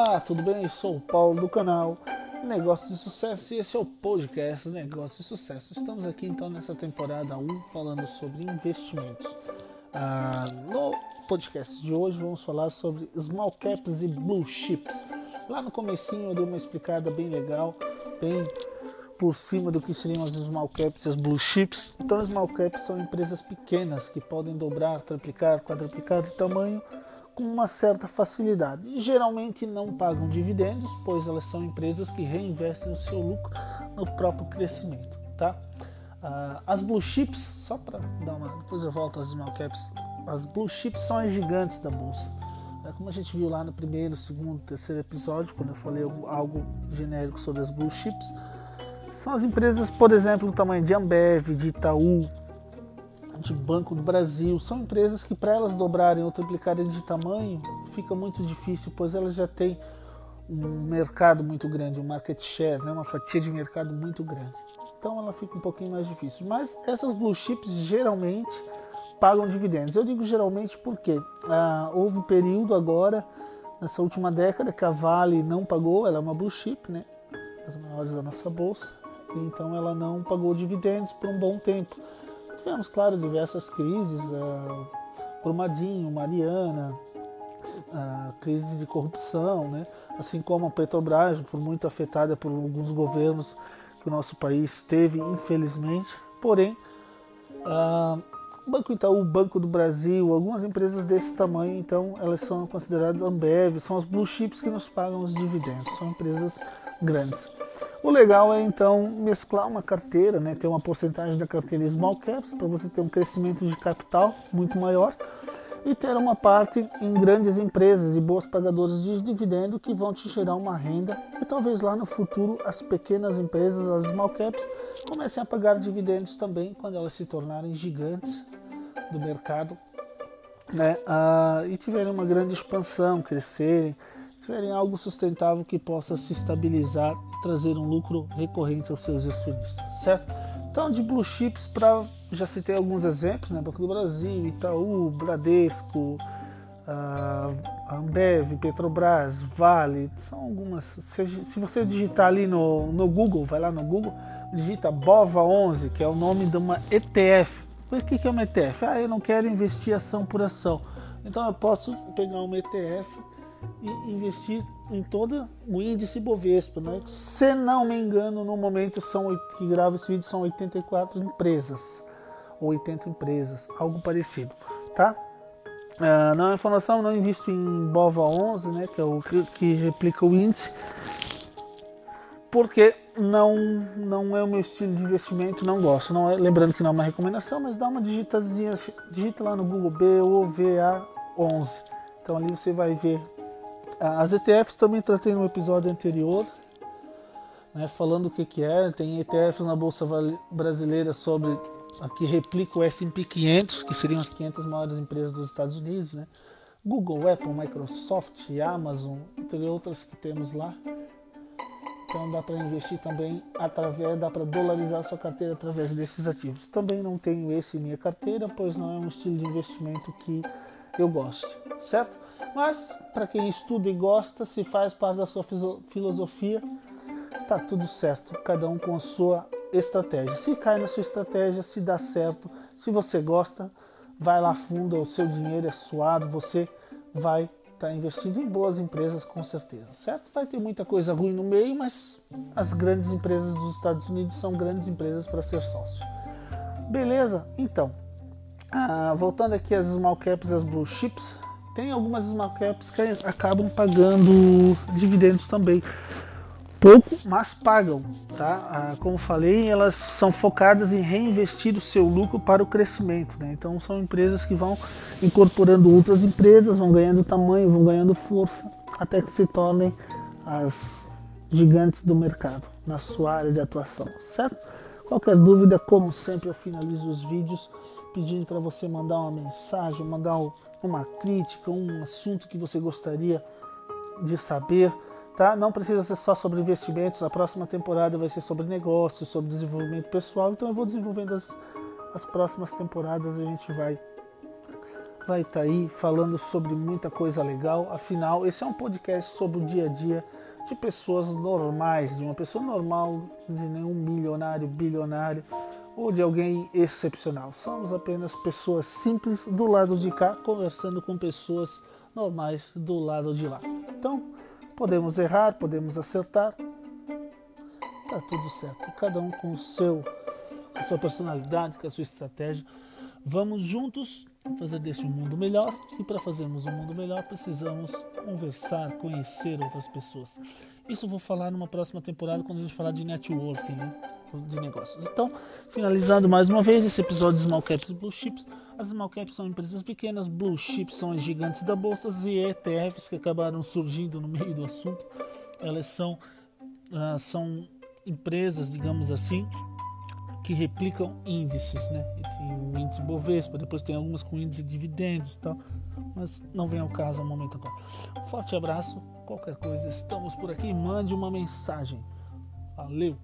Olá, tudo bem? Sou o Paulo do canal Negócios de Sucesso e esse é o podcast Negócios de Sucesso. Estamos aqui então nessa temporada 1 falando sobre investimentos. Ah, no podcast de hoje vamos falar sobre small caps e blue chips. Lá no comecinho eu dei uma explicada bem legal, bem por cima do que seriam as small caps e as blue chips. Então, small caps são empresas pequenas que podem dobrar, triplicar, quadruplicar de tamanho com uma certa facilidade. E geralmente não pagam dividendos, pois elas são empresas que reinvestem o seu lucro no próprio crescimento. Tá? Uh, as blue chips, só para dar uma. Depois eu volto às small caps. As blue chips são as gigantes da bolsa. É como a gente viu lá no primeiro, segundo, terceiro episódio, quando eu falei algo genérico sobre as blue chips são as empresas, por exemplo, do tamanho de Ambev, de Itaú, de Banco do Brasil. São empresas que, para elas dobrarem ou triplicarem de tamanho, fica muito difícil, pois elas já têm um mercado muito grande, um market share, né? uma fatia de mercado muito grande. Então ela fica um pouquinho mais difícil. Mas essas blue chips geralmente pagam dividendos. Eu digo geralmente porque ah, houve um período agora, nessa última década, que a Vale não pagou, ela é uma blue chip, né? as maiores da nossa bolsa então ela não pagou dividendos por um bom tempo. Tivemos, claro, diversas crises, uh, Brumadinho, Mariana, uh, crises de corrupção, né? assim como a Petrobras, por muito afetada por alguns governos que o nosso país teve, infelizmente. Porém, uh, Banco Itaú, Banco do Brasil, algumas empresas desse tamanho, então elas são consideradas Ambev, são as blue chips que nos pagam os dividendos, são empresas grandes. O legal é então mesclar uma carteira, né, ter uma porcentagem da carteira small caps para você ter um crescimento de capital muito maior e ter uma parte em grandes empresas e boas pagadoras de dividendo que vão te gerar uma renda e talvez lá no futuro as pequenas empresas, as small caps, comecem a pagar dividendos também quando elas se tornarem gigantes do mercado né, uh, e tiverem uma grande expansão, crescerem tiverem algo sustentável que possa se estabilizar e trazer um lucro recorrente aos seus acionistas, certo? Então, de blue chips, para já citei alguns exemplos, né? Banco do Brasil, Itaú, Bradesco, uh, Ambev, Petrobras, Vale, são algumas. Se, se você digitar ali no, no Google, vai lá no Google, digita BOVA11, que é o nome de uma ETF. O que é uma ETF? Ah, eu não quero investir ação por ação. Então eu posso pegar uma ETF investir em todo o índice Bovespa. Né? Se não me engano, no momento são, que gravo esse vídeo são 84 empresas, ou 80 empresas, algo parecido. Tá? Uh, não é informação, não invisto em BOVA 11, né, que é o que, que replica o índice, porque não, não é o meu estilo de investimento, não gosto. Não é, lembrando que não é uma recomendação, mas dá uma digitazinha, digita lá no Google BOVA11. Então ali você vai ver as ETFs também tratei no episódio anterior, né, falando o que, que é. Tem ETFs na Bolsa Brasileira sobre a que replica o S&P 500, que seriam as 500 maiores empresas dos Estados Unidos, né? Google, Apple, Microsoft, Amazon, entre outras que temos lá. Então dá para investir também através, dá para dolarizar sua carteira através desses ativos. Também não tenho esse em minha carteira, pois não é um estilo de investimento que eu gosto, certo? Mas para quem estuda e gosta, se faz parte da sua filosofia, tá tudo certo. Cada um com a sua estratégia. Se cai na sua estratégia, se dá certo, se você gosta, vai lá fundo, o seu dinheiro é suado, você vai estar tá investindo em boas empresas com certeza, certo? Vai ter muita coisa ruim no meio, mas as grandes empresas dos Estados Unidos são grandes empresas para ser sócio. Beleza? Então, ah, voltando aqui às small caps e as blue chips, tem algumas small caps que acabam pagando dividendos também. Pouco, mas pagam, tá? Ah, como falei, elas são focadas em reinvestir o seu lucro para o crescimento, né? Então são empresas que vão incorporando outras empresas, vão ganhando tamanho, vão ganhando força, até que se tornem as gigantes do mercado na sua área de atuação, certo? Qualquer dúvida, como sempre, eu finalizo os vídeos pedindo para você mandar uma mensagem, mandar uma crítica, um assunto que você gostaria de saber. Tá? Não precisa ser só sobre investimentos, a próxima temporada vai ser sobre negócios, sobre desenvolvimento pessoal, então eu vou desenvolvendo as, as próximas temporadas, a gente vai vai estar tá aí falando sobre muita coisa legal. Afinal, esse é um podcast sobre o dia a dia de pessoas normais, de uma pessoa normal, de nenhum milionário, bilionário ou de alguém excepcional. Somos apenas pessoas simples do lado de cá conversando com pessoas normais do lado de lá. Então, podemos errar, podemos acertar. Tá tudo certo. Cada um com o seu com a sua personalidade, com a sua estratégia. Vamos juntos fazer desse um mundo melhor e para fazermos um mundo melhor precisamos conversar, conhecer outras pessoas. Isso vou falar numa próxima temporada quando a gente falar de networking, né? de negócios. Então, finalizando mais uma vez esse episódio de Small Caps e Blue Chips. As Small Caps são empresas pequenas, Blue Chips são as gigantes da bolsa e ETFs que acabaram surgindo no meio do assunto. Elas são, uh, são empresas, digamos assim, que replicam índices, né? Tem o índice Bovespa, depois tem algumas com índice de dividendos e tal, mas não vem ao caso no momento agora. Forte abraço, qualquer coisa, estamos por aqui, mande uma mensagem. Valeu!